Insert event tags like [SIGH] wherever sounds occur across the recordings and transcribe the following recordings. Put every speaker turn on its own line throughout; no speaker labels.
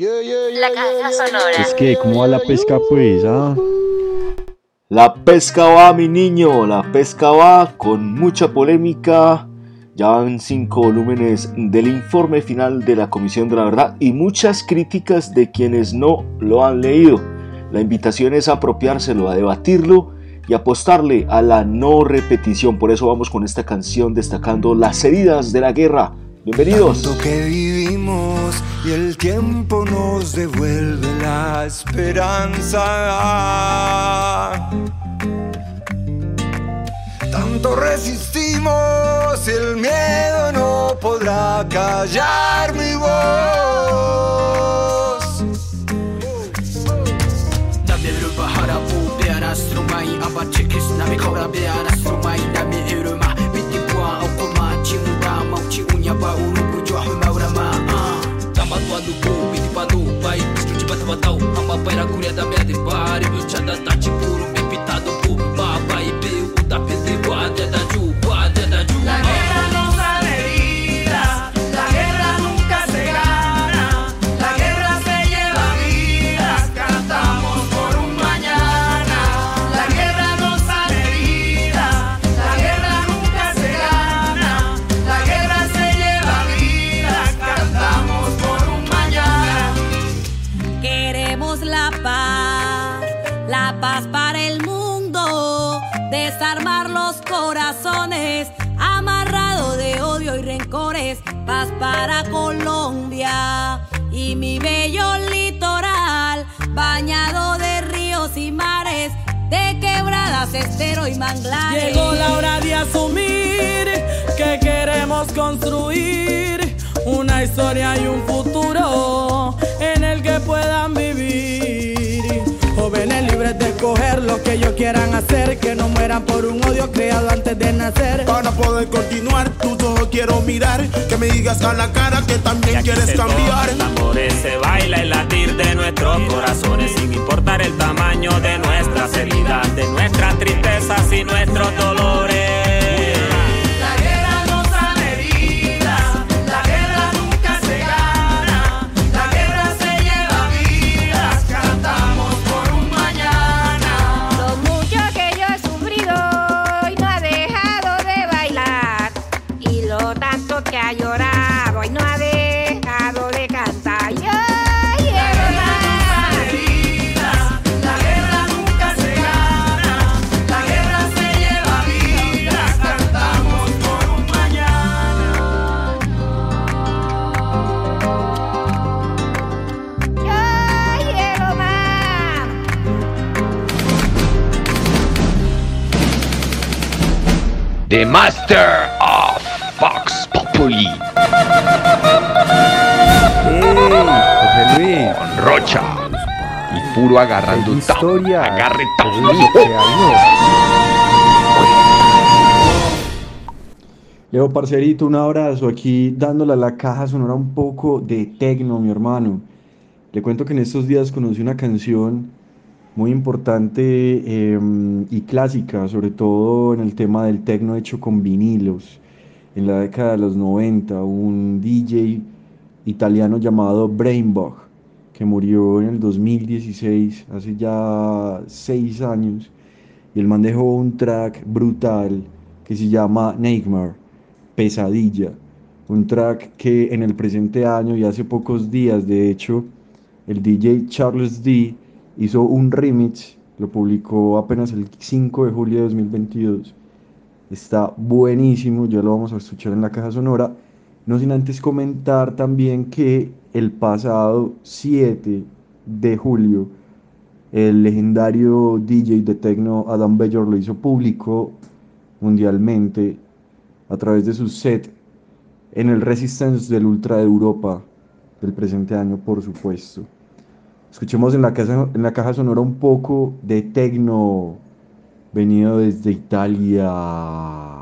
La caja sonora.
Es que, ¿cómo va la pesca pues? Ah?
La pesca va, mi niño, la pesca va con mucha polémica. Ya van cinco volúmenes del informe final de la Comisión de la Verdad y muchas críticas de quienes no lo han leído. La invitación es a apropiárselo, a debatirlo y apostarle a la no repetición. Por eso vamos con esta canción destacando las heridas de la guerra. Bienvenidos.
Tanto que vivimos y el tiempo nos devuelve la esperanza. Tanto resistimos y el miedo no podrá callar mi voz.
Dame ba uru bur de hu na ura ma a ah. tamba tu andu ko do di padu pai stu ti bata batau ama paira kuria da merda e
pare meu tchada tá de puro, bem pitado pu
Llegó la hora de asumir que queremos construir una historia y un futuro escoger lo que ellos quieran hacer, que no mueran por un odio creado antes de nacer.
Para poder continuar, tus ojos quiero mirar, que me digas a la cara que también quieres cambiar.
Amores se baila el latir de nuestros corazones sin importar el tamaño de nuestras heridas, de nuestras tristezas y nuestros dolores.
The Master of Fox Populi.
Luis.
Con Rocha. Y puro agarrando un
historia.
Agarre
Leo, parcerito, un abrazo aquí dándole a la caja sonora un poco de tecno, mi hermano. Le cuento que en estos días conocí una canción muy importante eh, y clásica, sobre todo en el tema del tecno hecho con vinilos. En la década de los 90, un DJ italiano llamado Brainbug, que murió en el 2016, hace ya seis años, y el man dejó un track brutal que se llama Nightmare, Pesadilla, un track que en el presente año y hace pocos días, de hecho, el DJ Charles D hizo un remix, lo publicó apenas el 5 de julio de 2022. Está buenísimo, ya lo vamos a escuchar en la caja sonora. No sin antes comentar también que el pasado 7 de julio, el legendario DJ de techno Adam Bayor lo hizo público mundialmente a través de su set en el Resistance del Ultra de Europa del presente año, por supuesto. Escuchemos en la, casa, en la caja sonora un poco de tecno venido desde Italia.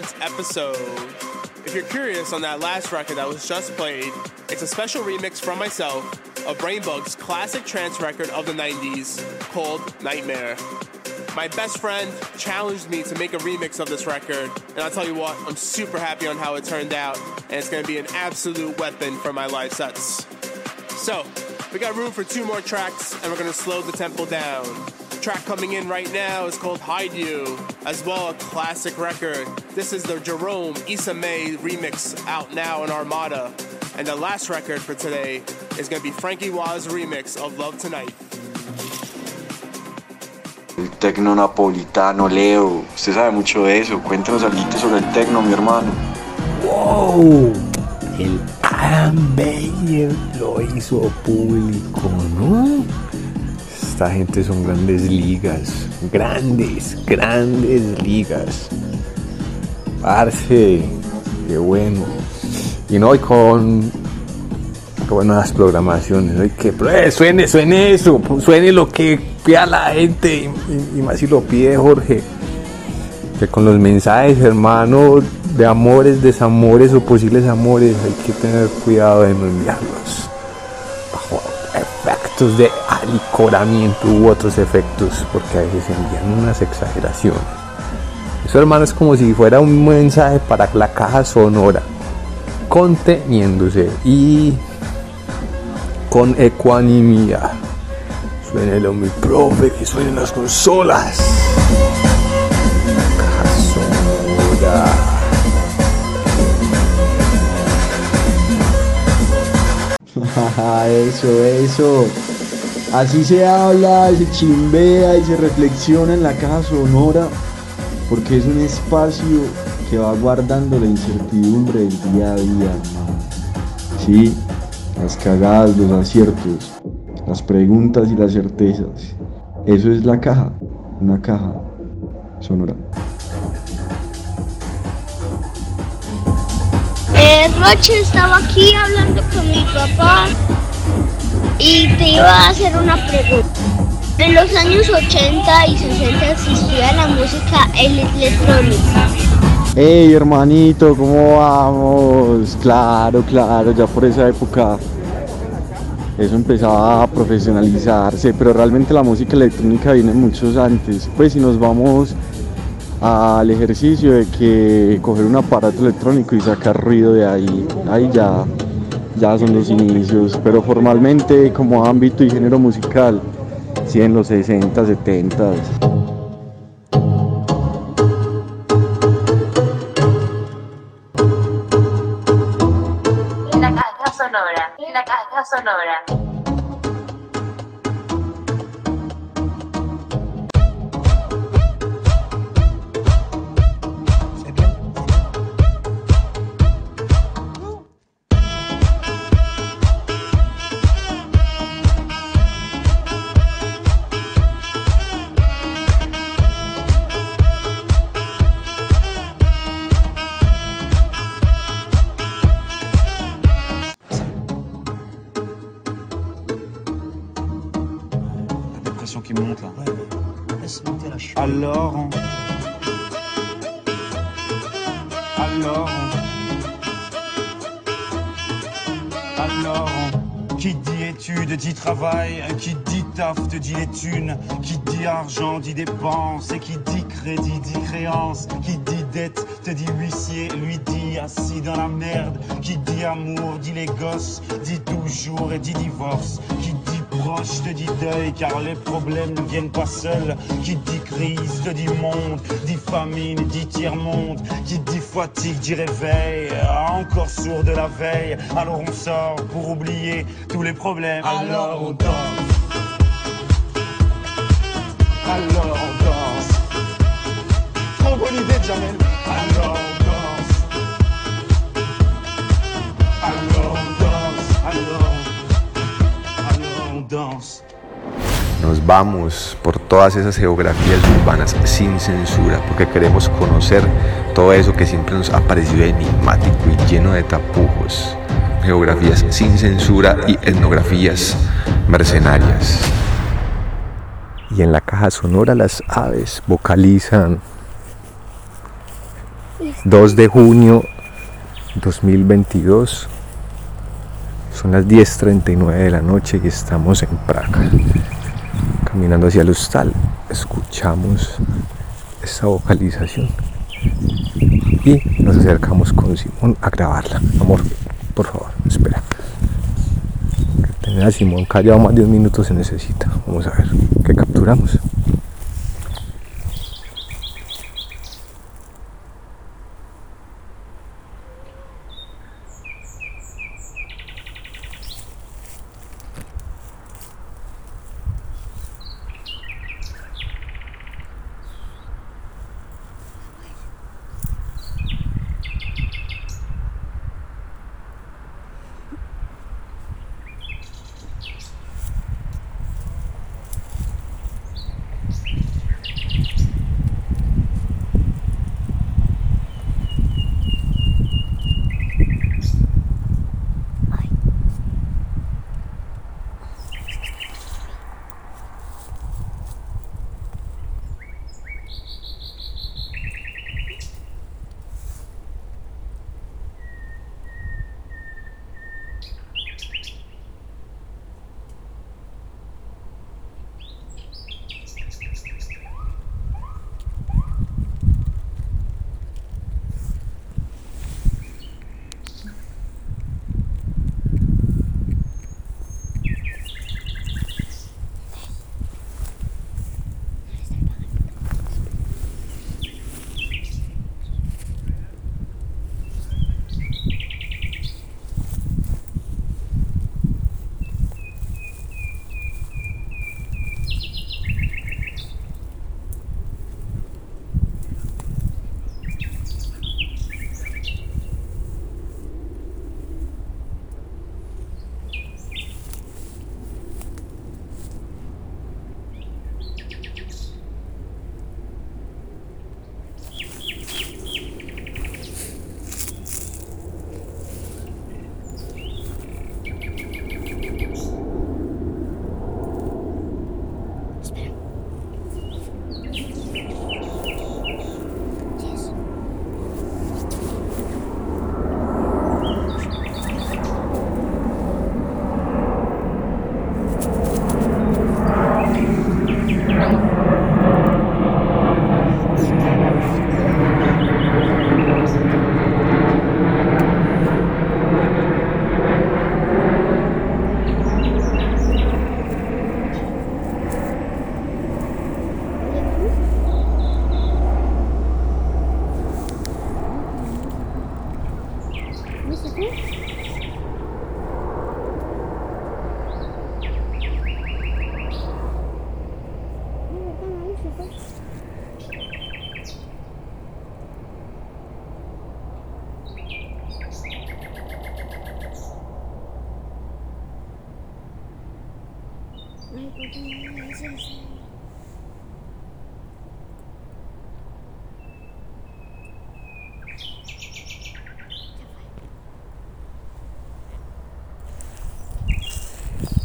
Month's episode. If you're curious on that last record that was just played, it's a special remix from myself of Brainbug's classic trance record of the 90s called Nightmare. My best friend challenged me to make a remix of this record, and I'll tell you what, I'm super happy on how it turned out, and it's gonna be an absolute weapon for my live sets. So, we got room for two more tracks, and we're gonna slow the tempo down. Track coming in right now is called Hide You, as well a classic record. This is the Jerome Issa May remix out now in Armada. And the last record for today is gonna be Frankie Waz remix of Love Tonight.
El tecno napolitano, Leo. Usted sabe mucho de eso. Cuéntanos algo sobre el tecno, mi hermano.
¡Wow! El Adam Beyer lo hizo público, ¿no? Esta gente son grandes ligas. Grandes, grandes ligas. Parce, qué bueno. Y no, y con. Buenas programaciones. ¿no? Y que eh, suene, suene eso. Suene lo que pida la gente. Y más si lo pide Jorge. Que con los mensajes, hermano, de amores, desamores o posibles amores, hay que tener cuidado de no enviarlos bajo de alicoramiento u otros efectos, porque a veces envían unas exageraciones. Eso, hermano, es como si fuera un mensaje para la caja sonora, conteniéndose y con ecuanimidad. Suénelo, mi profe, que suenen las consolas. Caja [LAUGHS] sonora.
eso, eso. Así se habla, se chimbea y se reflexiona en la caja sonora, porque es un espacio que va guardando la incertidumbre del día a día. Sí, las cagadas, los aciertos, las preguntas y las certezas. Eso es la caja, una caja sonora.
Eh, Roche estaba aquí hablando con mi papá y te iba a hacer una pregunta. En los años 80 y 60 existía la música electrónica.
Hey hermanito, ¿cómo vamos? Claro, claro, ya por esa época eso empezaba a profesionalizarse, pero realmente la música electrónica viene muchos antes. Pues si nos vamos al ejercicio de que coger un aparato electrónico y sacar ruido de ahí, ahí ya, ya son los inicios, pero formalmente como ámbito y género musical, sí en los 60, 70.
La caja sonora, la caja sonora.
Pression qui monte là. Alors. Alors. Alors. Qui dit études dit travail, qui dit taf te dit les thunes, qui dit argent dit dépenses, et qui dit crédit dit créance, qui dit dette te dit huissier, lui dit assis dans la merde, qui dit amour dit les gosses, dit toujours et dit divorce, grosse te dit deuil, car les problèmes ne viennent pas seuls. Qui dit crise, te dit monde, dit famine, dit tiers-monde. Qui dit fatigue, dit réveil, encore sourd de la veille. Alors on sort pour oublier tous les problèmes. Alors on danse. Alors on danse. Trop bonne idée, Jamel. Alors
Nos vamos por todas esas geografías urbanas sin censura, porque queremos conocer todo eso que siempre nos ha parecido enigmático y lleno de tapujos. Geografías sin censura y etnografías mercenarias. Y en la caja sonora las aves vocalizan 2 de junio 2022. Son las 10.39 de la noche y estamos en Praga. Caminando hacia el hostal, escuchamos esa vocalización y nos acercamos con Simón a grabarla. Amor, por favor, espera. Que tener Simón callado más de un minuto se necesita. Vamos a ver qué capturamos.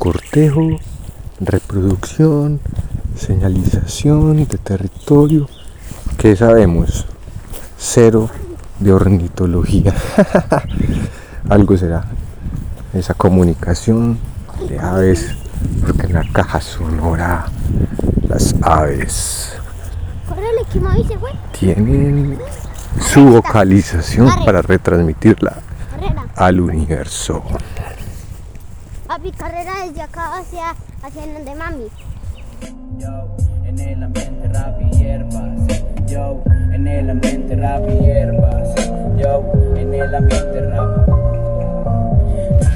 Cortejo, reproducción, señalización de territorio. ¿Qué sabemos? Cero de ornitología. [LAUGHS] Algo será esa comunicación de aves, porque en la caja sonora las aves
que
tienen su vocalización para retransmitirla al universo.
Papi, carrera desde acá hacia, hacia donde mami.
En el ambiente rap y hierbas, yo, en el ambiente rap y hierbas, yo, en el ambiente rap.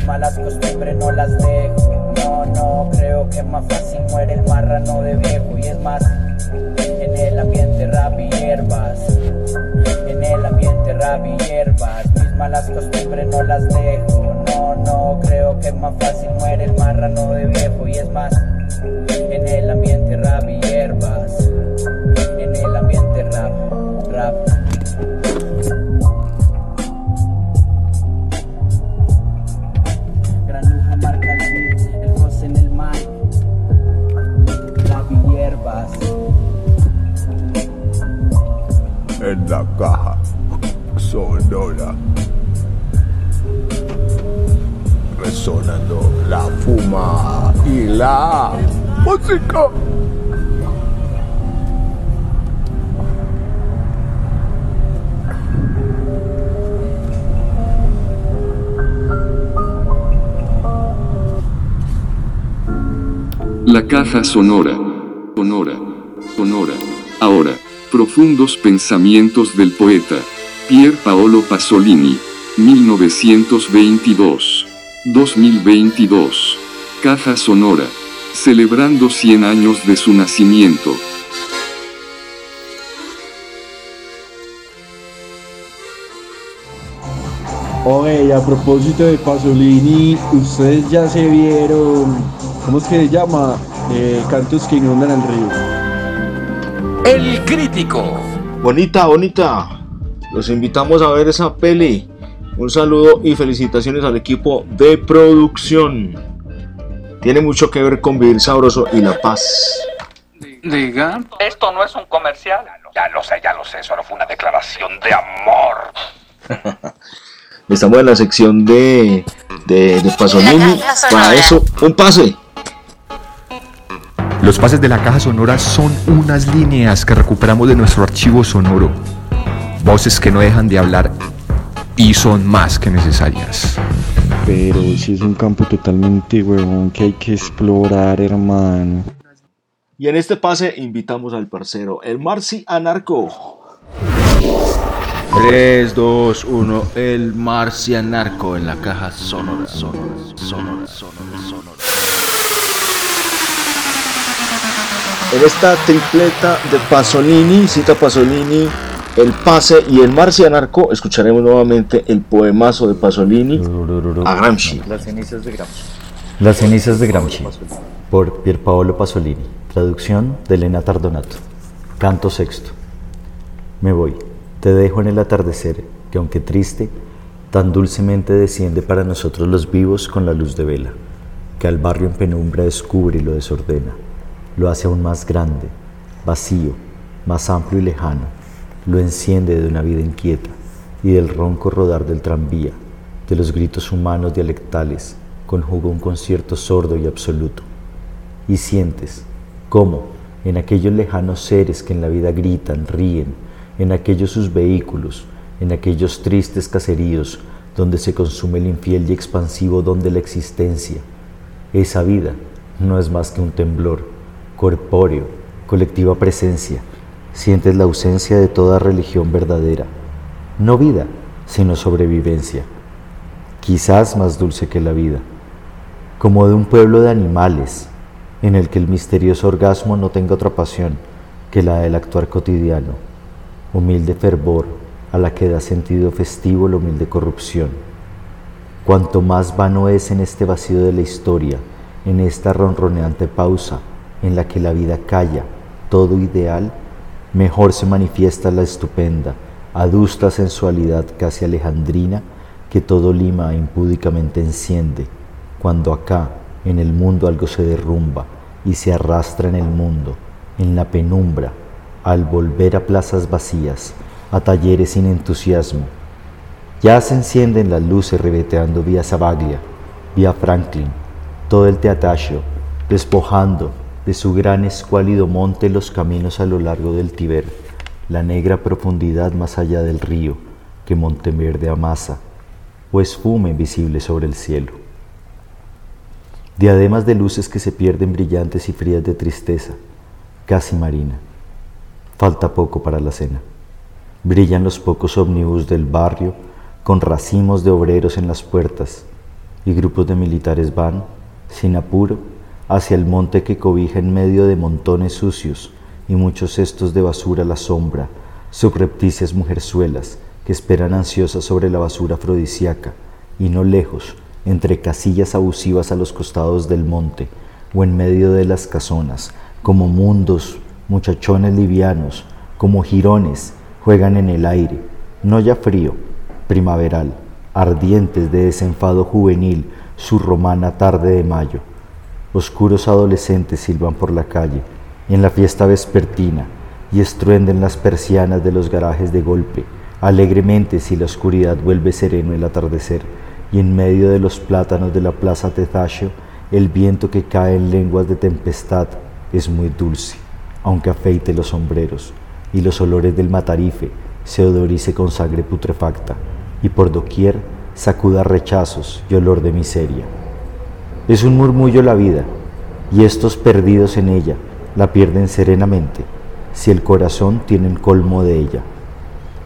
malas costumbres no las dejo. No, no, creo que más fácil muere el marrano de viejo. Y es más, en el ambiente rap y hierbas. En el ambiente rap y hierbas. Mis malas costumbres no las dejo. No, no, creo que más fácil muere el marrano de viejo. Y es más,
La caja sonora.
Sonora. Sonora. Ahora, profundos pensamientos del poeta. Pier Paolo Pasolini. 1922. 2022. Caja sonora. Celebrando 100 años de su nacimiento.
Oye, a propósito de Pasolini, ustedes ya se vieron, ¿cómo es que se llama? Eh, cantos que inundan el río.
El crítico. Bonita, bonita. Los invitamos a ver esa peli. Un saludo y felicitaciones al equipo de producción. Tiene mucho que ver con vivir sabroso y la paz.
Diga. Esto no es un comercial. Ya lo sé, ya lo sé. Solo fue una declaración de amor. [LAUGHS]
Estamos en la sección de, de, de Pasolini. Para eso, un pase.
Los pases de la caja sonora son unas líneas que recuperamos de nuestro archivo sonoro. Voces que no dejan de hablar y son más que necesarias.
Pero si es un campo totalmente huevón que hay que explorar, hermano.
Y en este pase invitamos al parcero, el Marci Anarco.
3, 2, 1, el marcianarco en la caja sonora, sonora, sonora, sonora, sonora.
En esta tripleta de Pasolini, cita Pasolini, el pase y el marcianarco, escucharemos nuevamente el poemazo de Pasolini a Gramsci.
Las cenizas de Gramsci. Las cenizas de Gramsci, por Pierpaolo Pasolini. Traducción de Elena Tardonato. Canto sexto. Me voy, te dejo en el atardecer, que aunque triste, tan dulcemente desciende para nosotros los vivos con la luz de vela, que al barrio en penumbra descubre y lo desordena, lo hace aún más grande, vacío, más amplio y lejano, lo enciende de una vida inquieta y del ronco rodar del tranvía, de los gritos humanos dialectales, conjuga un concierto sordo y absoluto. Y sientes cómo, en aquellos lejanos seres que en la vida gritan, ríen, en aquellos sus vehículos, en aquellos tristes caseríos donde se consume el infiel y expansivo don de la existencia, esa vida no es más que un temblor, corpóreo, colectiva presencia. Sientes la ausencia de toda religión verdadera, no vida, sino sobrevivencia, quizás más dulce que la vida, como de un pueblo de animales, en el que el misterioso orgasmo no tenga otra pasión que la del actuar cotidiano, humilde fervor a la que da sentido festivo la humilde corrupción. Cuanto más vano es en este vacío de la historia, en esta ronroneante pausa en la que la vida calla, todo ideal, mejor se manifiesta la estupenda, adusta sensualidad casi alejandrina que todo Lima impúdicamente enciende, cuando acá, en el mundo algo se derrumba y se arrastra en el mundo, en la penumbra, al volver a plazas vacías, a talleres sin entusiasmo. Ya se encienden las luces ribeteando vía Sabaglia, vía Franklin, todo el teataccio, despojando de su gran escuálido monte los caminos a lo largo del Tiber, la negra profundidad más allá del río que Monteverde amasa, o esfuma invisible sobre el cielo. Diademas de luces que se pierden brillantes y frías de tristeza, casi marina. Falta poco para la cena. Brillan los pocos ómnibus del barrio con racimos de obreros en las puertas y grupos de militares van, sin apuro, hacia el monte que cobija en medio de montones sucios y muchos cestos de basura la sombra, subrepticias mujerzuelas que esperan ansiosas sobre la basura afrodisíaca, y no lejos, entre casillas abusivas a los costados del monte o en medio de las casonas, como mundos, muchachones livianos, como jirones, juegan en el aire, no ya frío, primaveral, ardientes de desenfado juvenil, su romana tarde de mayo. Oscuros adolescentes silban por la calle, en la fiesta vespertina, y estruenden las persianas de los garajes de golpe, alegremente si la oscuridad vuelve sereno el atardecer, y en medio de los plátanos de la plaza Tetacio, el viento que cae en lenguas de tempestad es muy dulce, aunque afeite los sombreros, y los olores del matarife se odorice con sangre putrefacta, y por doquier sacuda rechazos y olor de miseria. Es un murmullo la vida, y estos perdidos en ella la pierden serenamente, si el corazón tiene el colmo de ella.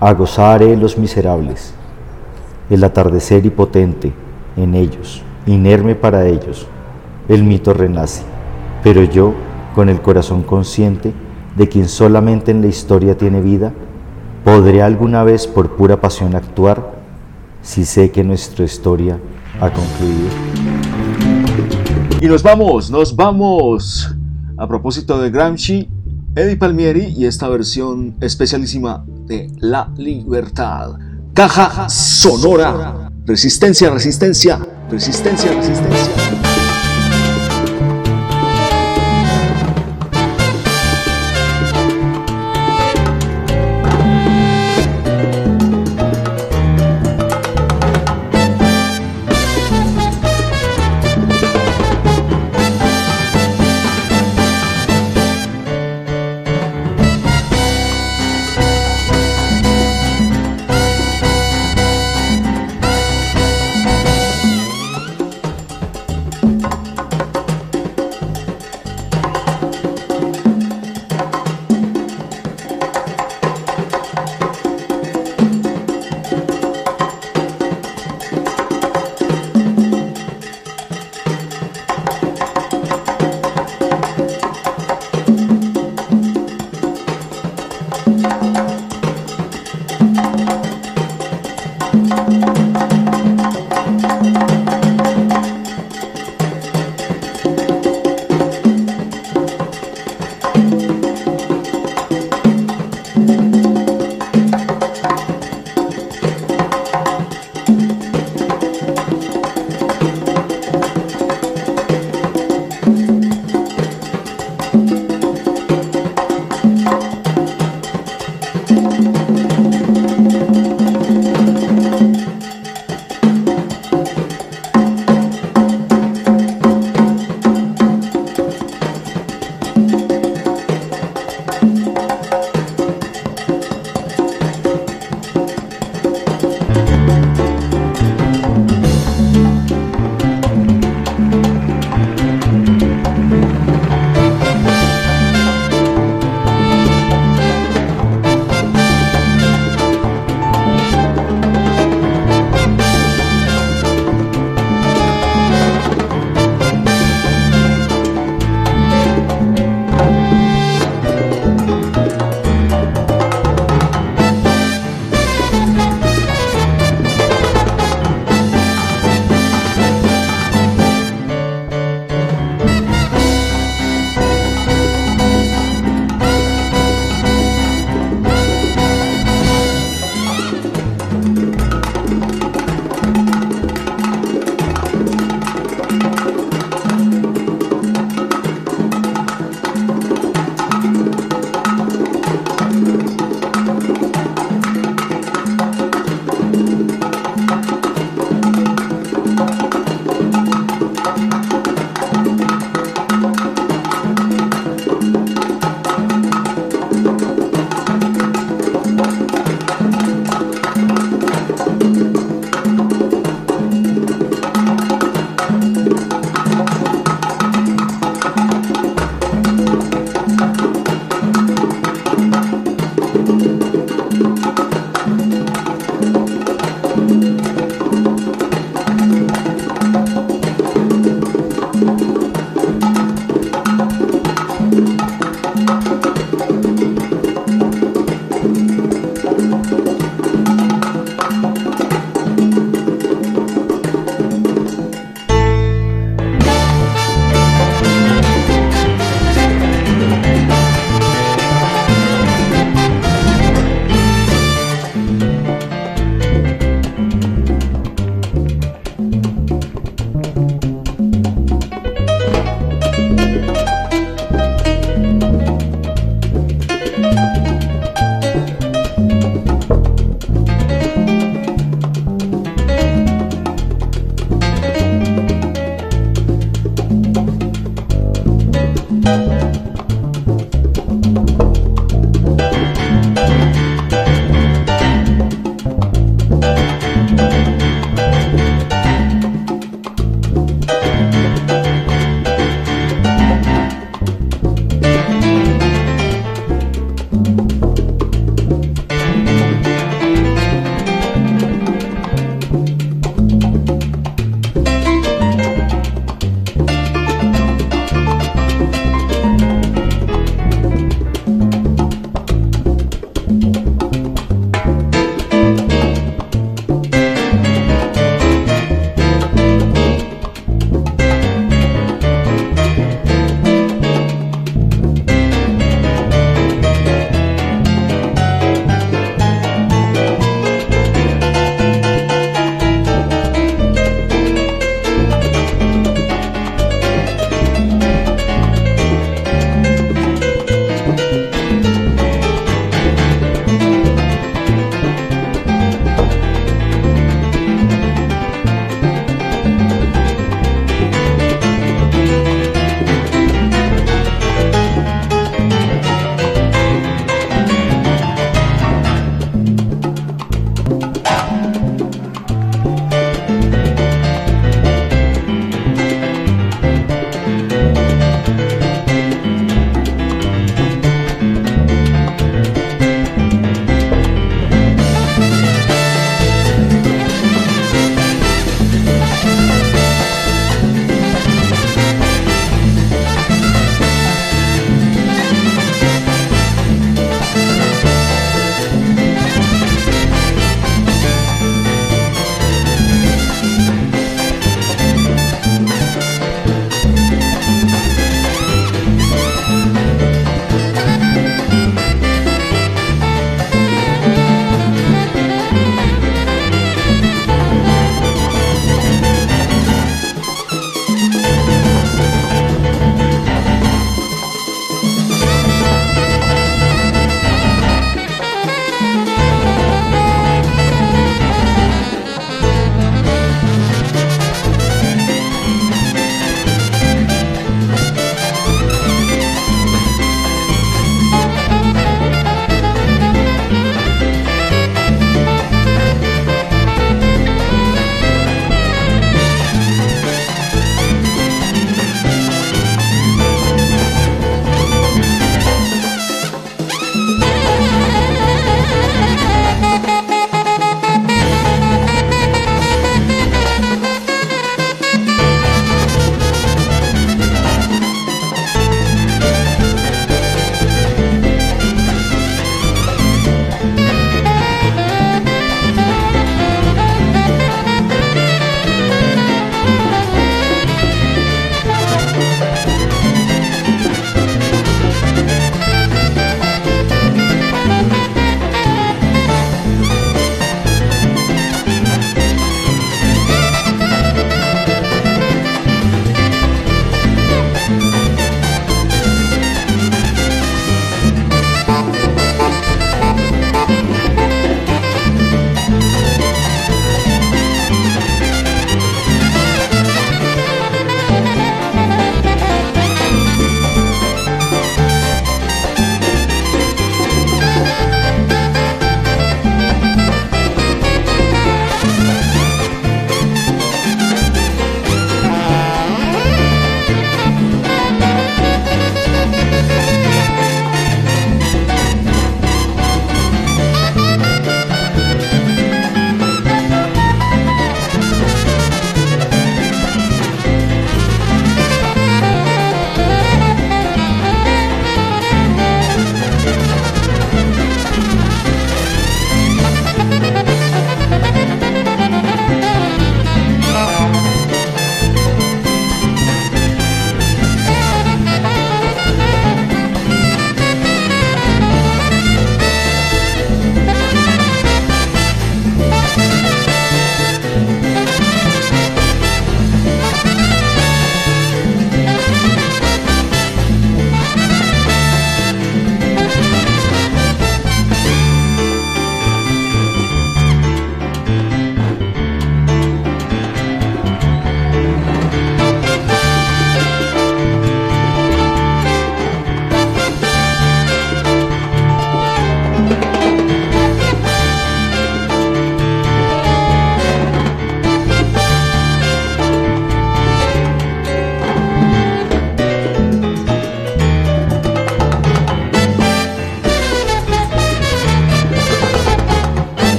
A gozar los miserables, el atardecer hipotente en ellos, inerme para ellos, el mito renace, pero yo, con el corazón consciente de quien solamente en la historia tiene vida, ¿podré alguna vez por pura pasión actuar si sé que nuestra historia ha concluido?
Y nos vamos, nos vamos. A propósito de Gramsci, Eddie Palmieri y esta versión especialísima de La Libertad. Caja sonora. Resistencia, resistencia, resistencia, resistencia.